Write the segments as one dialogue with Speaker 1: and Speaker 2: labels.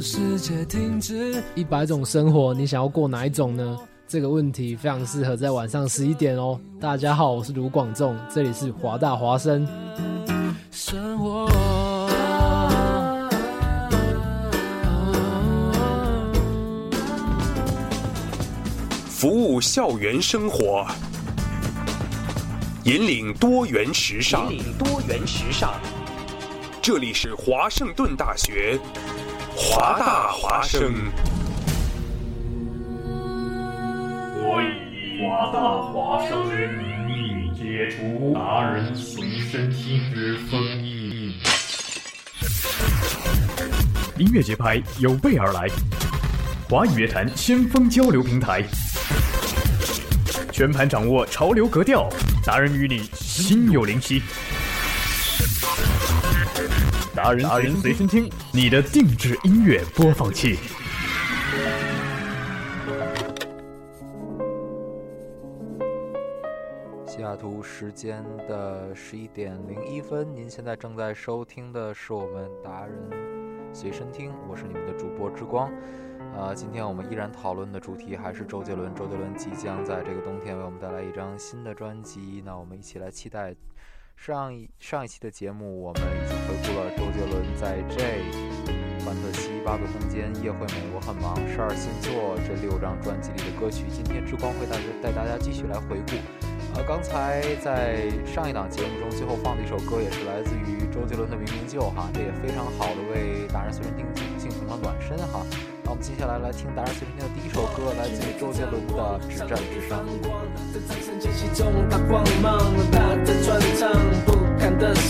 Speaker 1: 世界停止。
Speaker 2: 一百种生活，你想要过哪一种呢？这个问题非常适合在晚上十一点哦。大家好，我是卢广仲，这里是华大华生。
Speaker 1: 生活。
Speaker 3: 服务校园生活，引领多元时尚。
Speaker 4: 引领多元时尚。
Speaker 3: 这里是华盛顿大学，华大华生。
Speaker 5: 我以华大华生之名义解除达人随身听之封印。音乐节拍有备而来，华语乐坛先锋交流平台，全盘掌握潮流格调，达人与你心有灵犀。达人达人随身听，你的定制音乐播放器。
Speaker 6: 西雅图时间的十一点零一分，您现在正在收听的是我们达人随身听，我是你们的主播之光。呃，今天我们依然讨论的主题还是周杰伦。周杰伦即将在这个冬天为我们带来一张新的专辑，那我们一起来期待。上一上一期的节目，我们已经回顾了周杰伦在《J》、《范特西》、《八个空间》、《夜会美》、《我很忙》、《十二星座》这六张专辑里的歌曲。今天之光会带带大家继续来回顾。呃，刚才在上一档节目中最后放的一首歌，也是来自于周杰伦的《明明就》哈，这也非常好的为达人随身听进行了暖身哈。那我们接下来来听达人随身听的第一首歌，来自于周杰伦的《止战之殇》。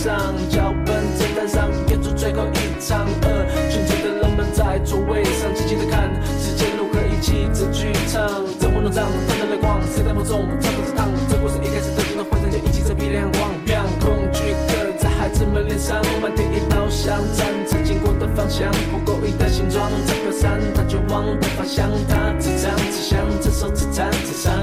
Speaker 1: 上，脚本在台上演出最后一场。二群聚的人们在座位上静静的看世界如何一起在剧场。在活动上喷的泪光，谁在梦中唱着唱？这故事一开始特定的幻想就一起在比亮光。恐惧刻在孩子们脸上，满天一道香，站着经过的方向，不够一的形状。这个伞，它绝望的方向，它只战只想，这首只战只伤。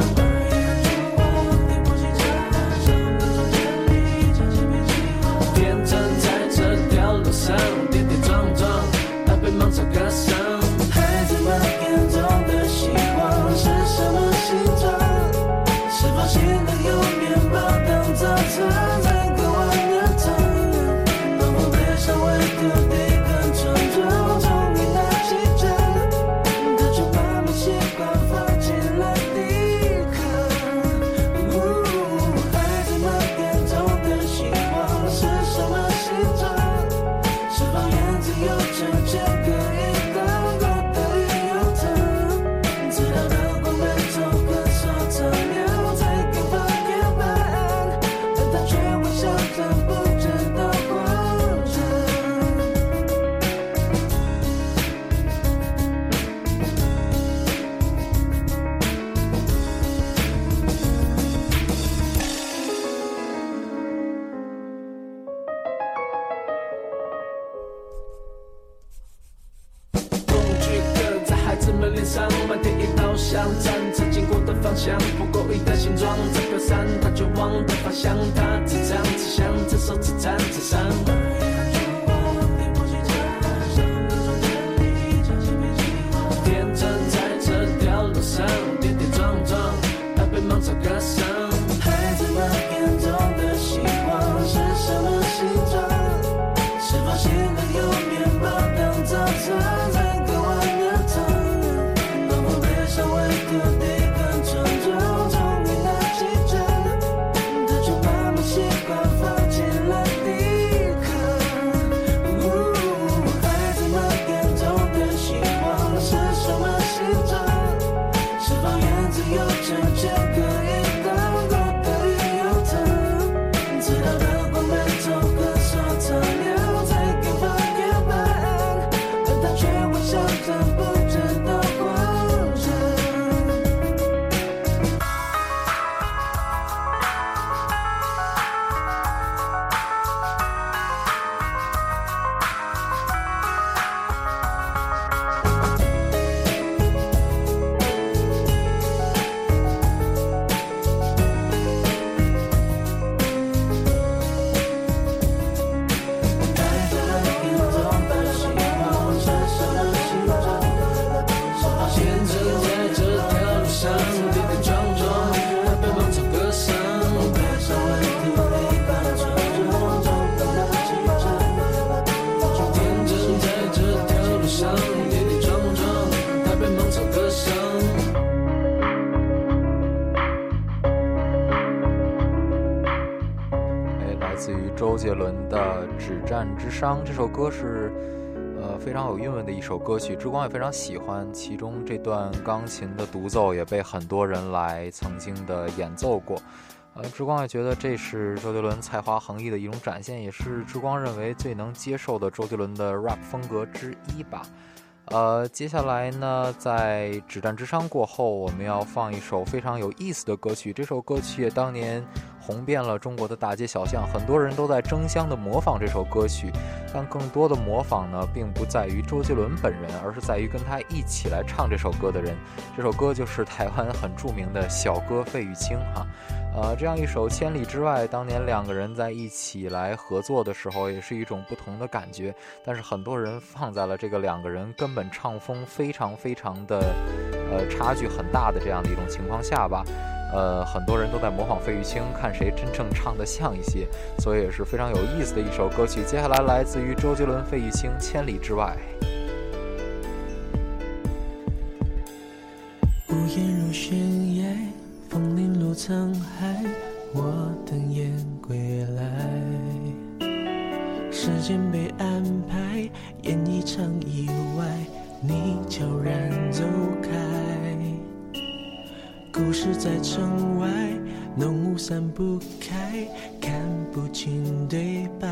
Speaker 6: 伤》。这首歌是呃非常有韵味的一首歌曲，之光也非常喜欢。其中这段钢琴的独奏也被很多人来曾经的演奏过。呃，之光也觉得这是周杰伦才华横溢的一种展现，也是之光认为最能接受的周杰伦的 rap 风格之一吧。呃，接下来呢，在《止战之殇》过后，我们要放一首非常有意思的歌曲。这首歌曲也当年红遍了中国的大街小巷，很多人都在争相的模仿这首歌曲。但更多的模仿呢，并不在于周杰伦本人，而是在于跟他一起来唱这首歌的人。这首歌就是台湾很著名的小哥费玉清哈。呃，这样一首《千里之外》，当年两个人在一起来合作的时候，也是一种不同的感觉。但是很多人放在了这个两个人根本唱风非常非常的，呃，差距很大的这样的一种情况下吧，呃，很多人都在模仿费玉清，看谁真正唱的像一些，所以也是非常有意思的一首歌曲。接下来来自于周杰伦、费玉清，《千里之外》。
Speaker 1: 屋檐如悬崖。风铃落沧海，我等雁归来。时间被安排，演一场意外，你悄然走开。故事在城外，浓雾散不开，看不清对白。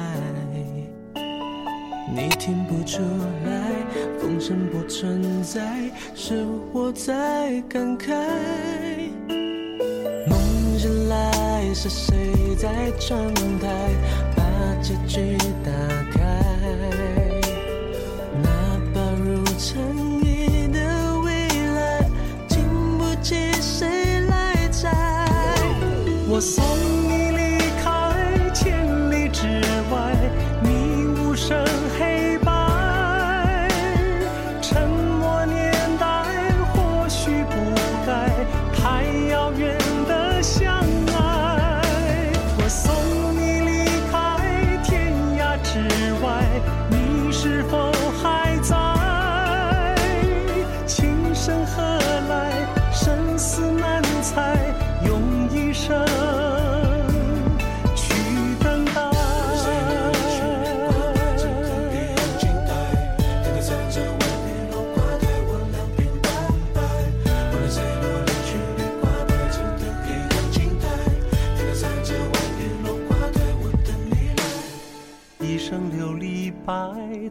Speaker 1: 你听不出来，风声不存在，是我在感慨。梦醒来是谁在窗台把结局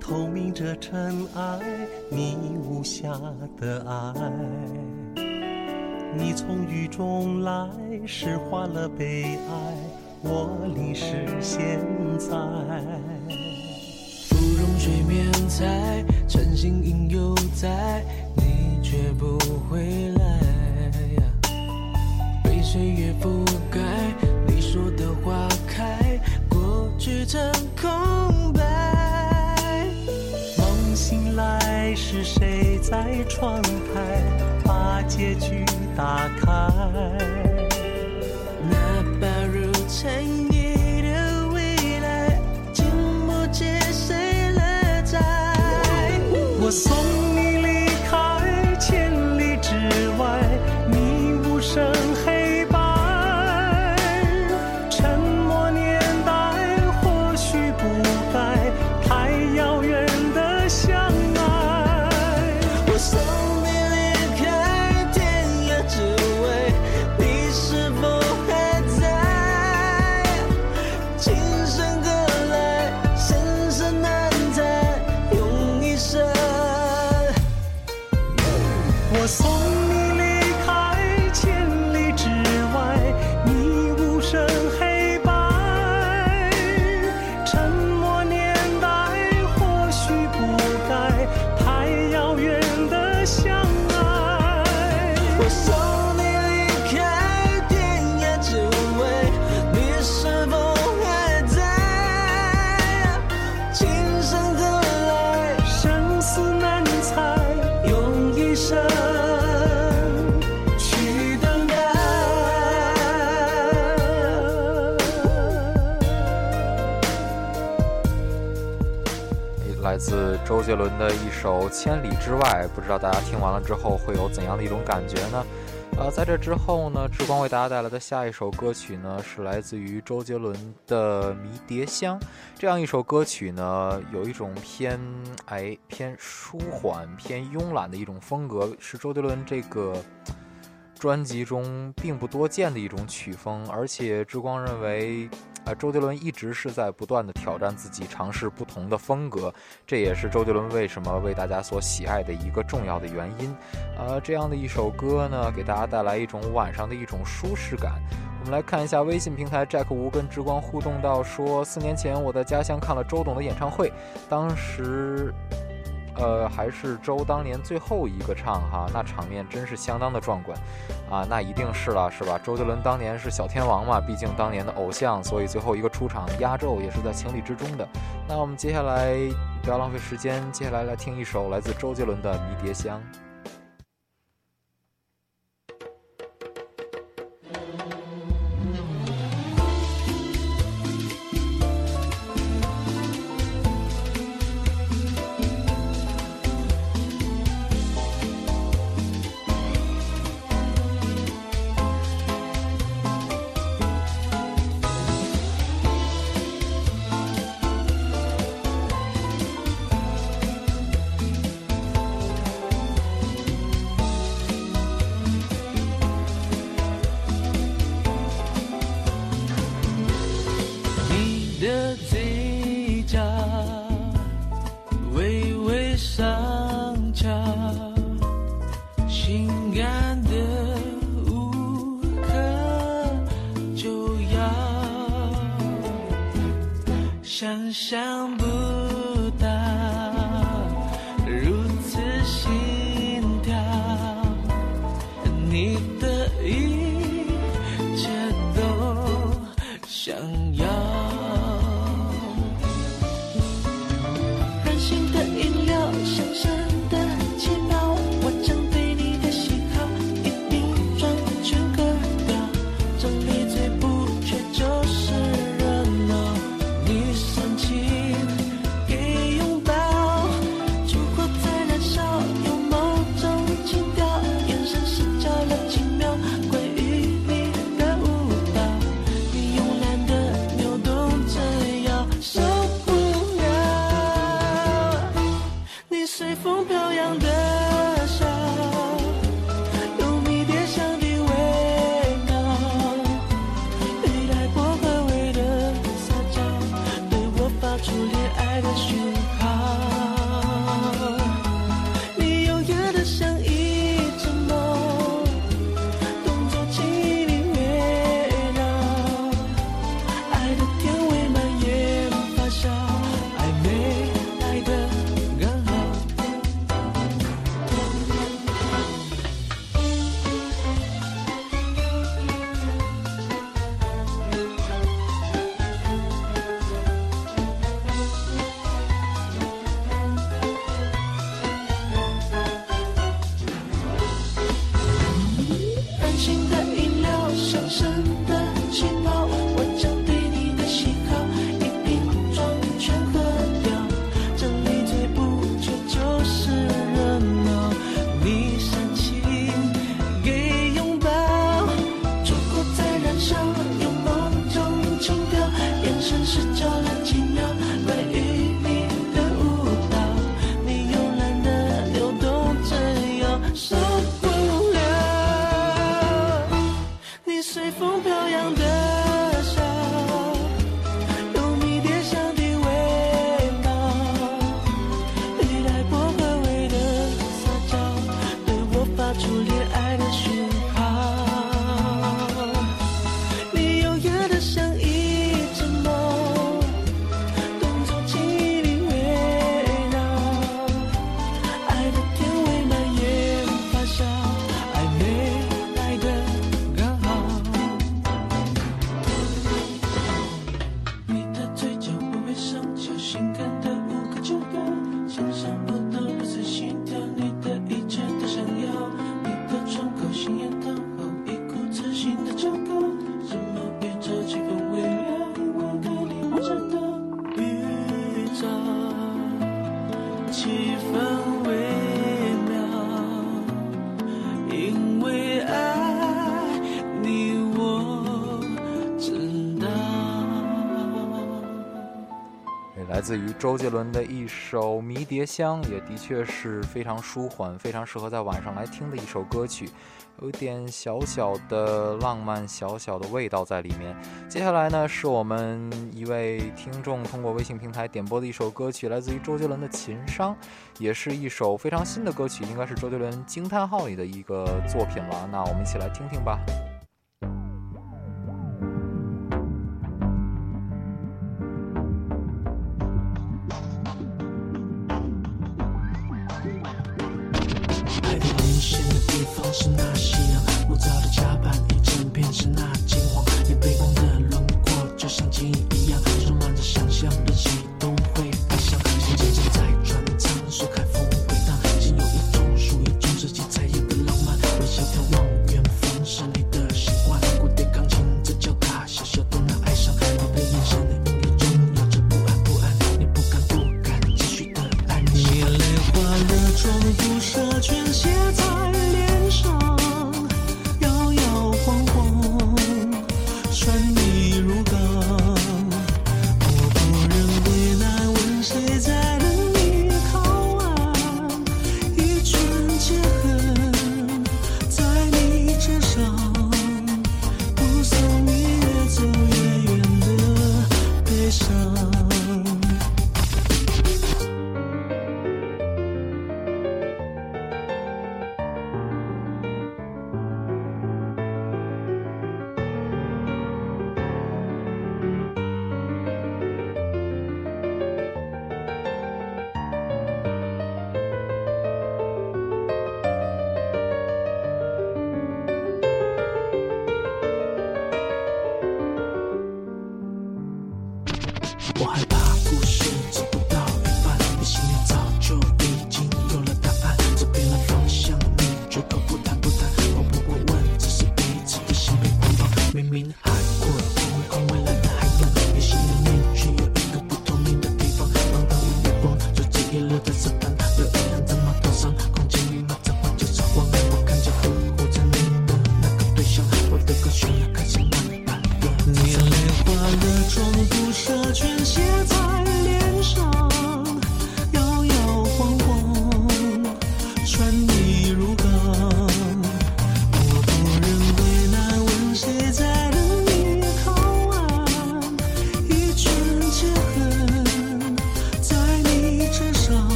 Speaker 1: 透明着尘埃，你无瑕的爱。你从雨中来，诗化了悲哀，我淋湿现在。芙蓉水面采，晨星影犹在，你却不回来。我送千里之外》，不
Speaker 6: 知道大家听完了之后会有怎样的一种感觉呢？
Speaker 1: 呃，在这之后呢，志光为大家带来的下一首歌曲呢，是来自于周杰伦的《迷迭香》。这样一首歌曲呢，有一种偏哎偏舒缓、偏慵懒的一种风格，是周杰伦这个专辑中并不多见的一种曲风。而且志光认为。呃，周杰伦一直是在不断的挑战自己，尝试不同的风格，这也是周杰伦为什么为大家所喜爱的一个重要的原因。呃，这样的一首歌呢，给大家带来一种晚上的一种舒适感。我们来看一下微信平台，Jack 吴跟之光互动到说，四年前我在家乡看了周董的演唱会，当时。呃，还是周当年最后一个唱哈，那场面真是相当的壮观，啊，那一定是了，是吧？周杰伦当年是小天王嘛，毕竟当年的偶像，所以最后一个出场压轴也是在情理之中的。那我们接下来不要浪费时间，接下来来听一首来自周杰伦的《迷迭香》。想。
Speaker 6: 自于周杰伦的一首《迷迭香》，也的确是非常舒缓、非常适合在晚上来听的一首歌曲，有点小小的浪漫、小小的味道在里面。接下来呢，是我们一位听众通过微信平台点播的一首歌曲，来自于周杰伦的《情商》，也是一首非常新的歌曲，应该是周杰伦惊叹号里的一个作品了。那我们一起来听听吧。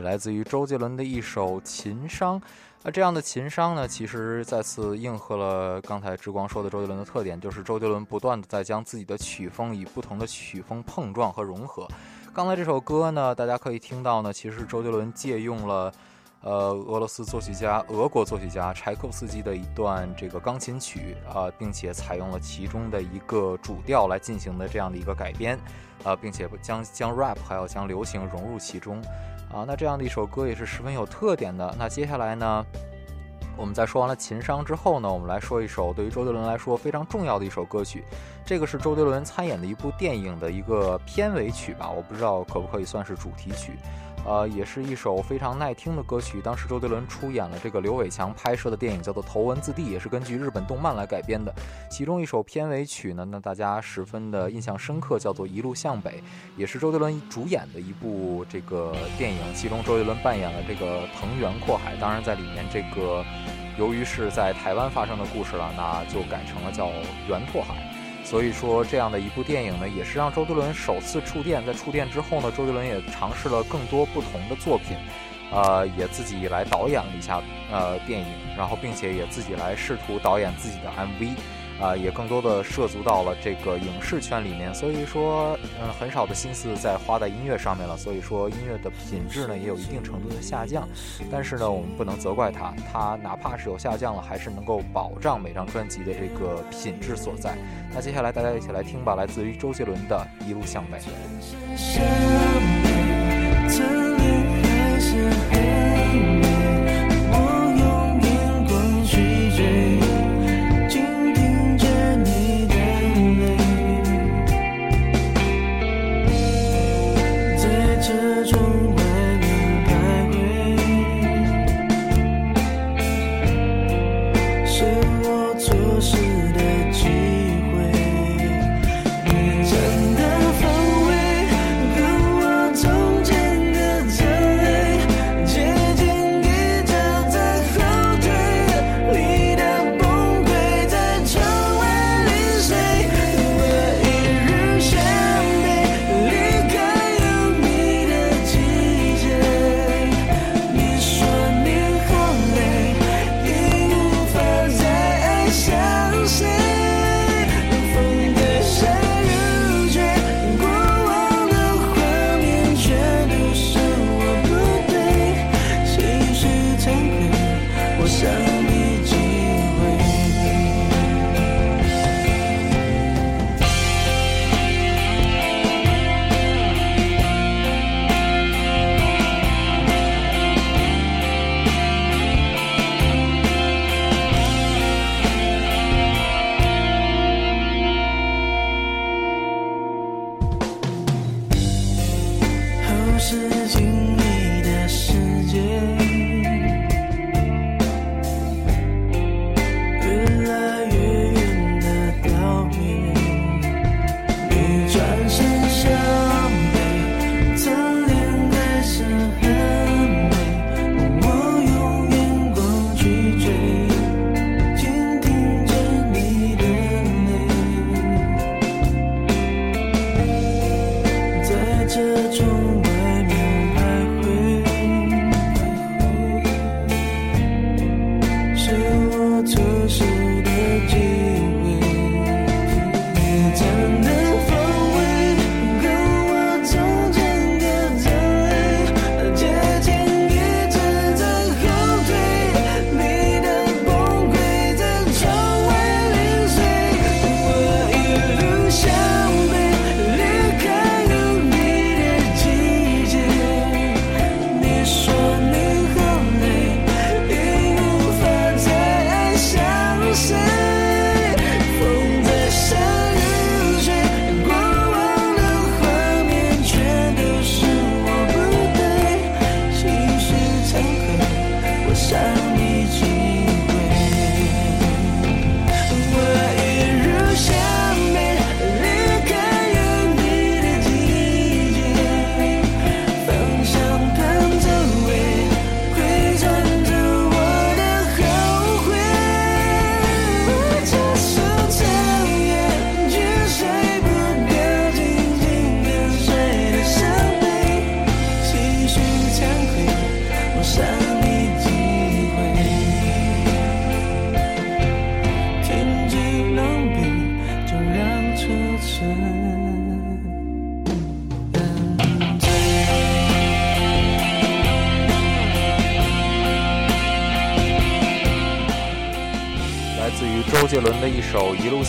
Speaker 6: 来自于周杰伦的一首《情商》，那这样的情商呢，其实再次应和了刚才之光说的周杰伦的特点，就是周杰伦不断的在将自己的曲风与不同的曲风碰撞和融合。刚才这首歌呢，大家可以听到呢，其实周杰伦借用了，呃，俄罗斯作曲家、俄国作曲家柴可夫斯基的一段这个钢琴曲啊，并且采用了其中的一个主调来进行的这样的一个改编，啊，并且将将 rap 还有将流行融入其中。啊，那这样的一首歌也是十分有特点的。那接下来呢，我们在说完了情商之后呢，我们来说一首对于周杰伦来说非常重要的一首歌曲。这个是周杰伦参演的一部电影的一个片尾曲吧，我不知道可不可以算是主题曲。呃，也是一首非常耐听的歌曲。当时周杰伦出演了这个刘伟强拍摄的电影，叫做《头文字 D》，也是根据日本动漫来改编的。其中一首片尾曲呢，那大家十分的印象深刻，叫做《一路向北》，也是周杰伦主演的一部这个电影。其中周杰伦扮演了这个藤原阔海，当然在里面这个由于是在台湾发生的故事了，那就改成了叫袁拓海。所以说，这样的一部电影呢，也是让周杰伦首次触电。在触电之后呢，周杰伦也尝试了更多不同的作品，
Speaker 1: 呃，也自己来导演了一下呃电影，然后并且也自己来试图导演自己的 MV。啊，也更多的涉足到了这个影视圈里面，所以说，嗯，很少的心思在花在音乐上面了。所以说，音乐的品质呢，也有一定程度的下降。但是呢，我们不能责怪他，他哪怕是有下降了，还是能够保障每张专辑的这个品质所在。那接下来大家一起来听吧，来自于周杰伦的《一路向北》。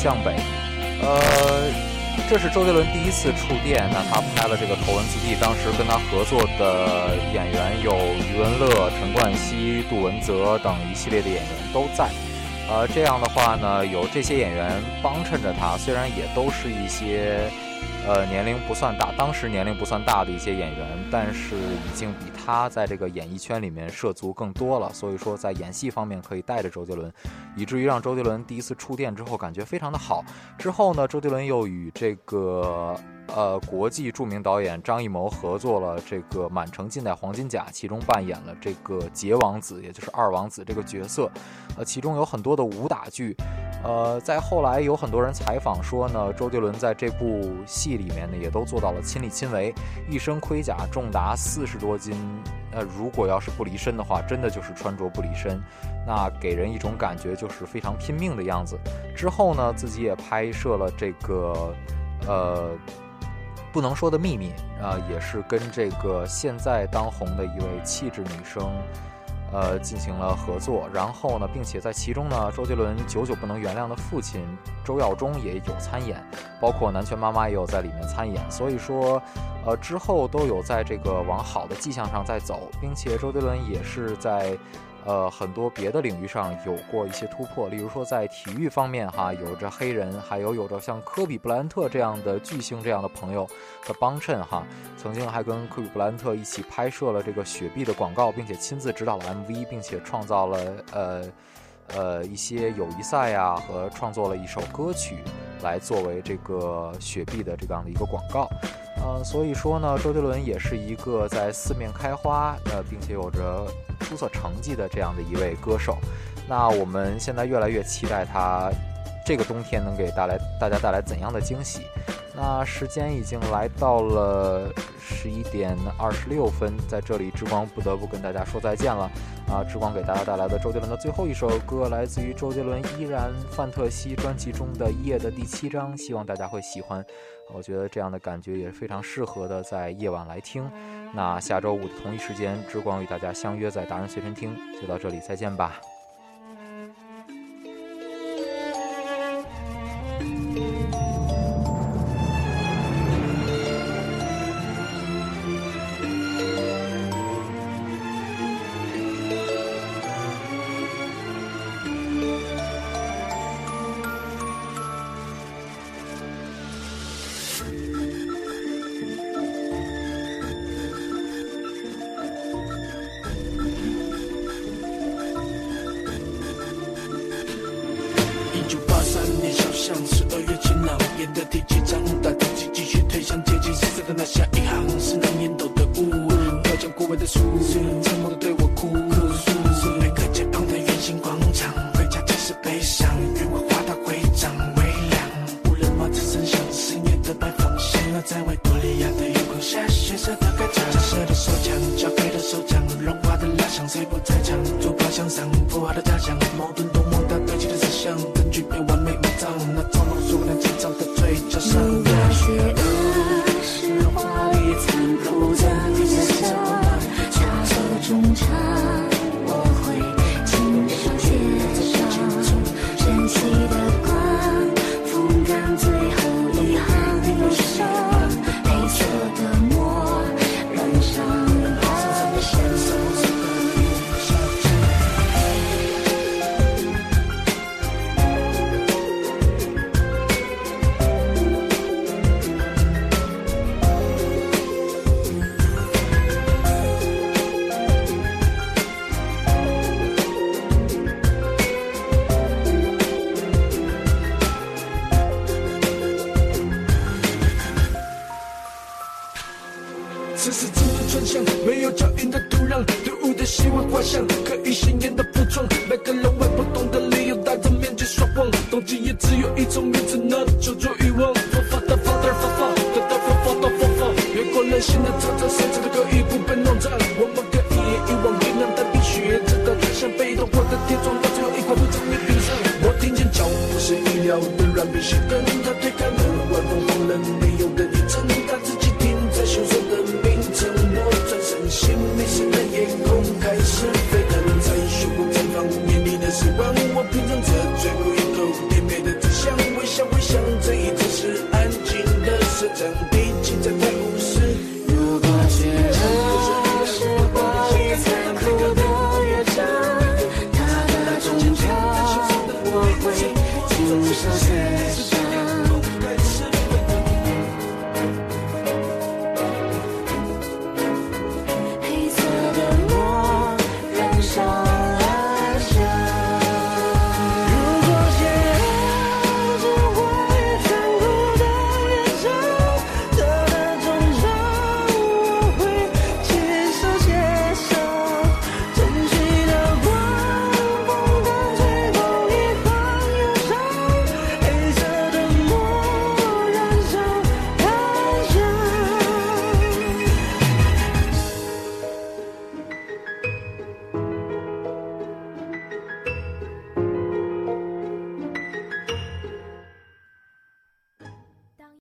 Speaker 1: 向北》，呃，这是周杰伦第一次触电。那他拍了这个《头文字 D》，当时跟他合作的演员有余文乐、陈冠希、杜文泽等一系列的演员都在。呃，这样的话呢，有这些演员帮衬着他，虽然也都是一些。呃，年龄不算大，当时年龄不算大的一些演员，但是已经比他在这个演艺圈里面涉足更多了，所以说在演戏方面可以带着周杰伦，以至于让周杰伦第一次触电之后感觉非常的好。之后呢，周杰伦又与这个。呃，国际著名导演张艺谋合作了这个《满城尽带黄金甲》，其中扮演了这个杰王子，也就是二王子这个角色。呃，其中有很多的武打剧，
Speaker 6: 呃，在后来有很多人采访说呢，周杰伦在这部戏里面呢，也都做到了亲力亲为，一身盔甲重达四十多斤，呃，如果要是不离身的话，真的就是穿着不离身，那给人一种感觉就是非常拼命的样子。之后呢，自己也拍摄了这个，呃，不能说的秘密啊，也是跟这个现在当红的一位气质女生。呃，进行了合作，然后呢，并且在其中呢，周杰伦久久不能原谅的父亲周耀中也有参演，包括南拳妈妈也有在里面参演，所以说，呃，之后都有在这个往好的迹象上在走，并且周杰伦也是在。呃，很多别的领域上有过一些突破，例如说在体育方面，哈，有着黑人，还有有着像科比布莱恩特这样的巨星这样的朋友的帮衬，哈，曾经还跟科比布莱恩特一起拍摄了这个雪碧的广告，并且亲自指导了 MV，并且创造了呃呃一些友谊赛呀，和创作了一首歌曲来作为这个雪碧的这样的一个广告。呃，所以说呢，周杰伦也是一个在四面开花，呃，并且有着出色成绩的这样的一位歌手。那我们现在越来越期待他这个冬天能给带来大家带来怎样的惊喜。那时间已经来到了十一点二十六分，在这里，之光不得不跟大家说再见了。啊，之光给大家带来的周杰伦的最后一首歌，来自于周杰伦依然范特西专辑中的《夜》的第七章，希望大家会喜欢。我觉得这样的感觉也是非常适合的，在夜晚来听。那下周五的同一时间，之光与大家相约在达人随身听，就到这里，再见吧。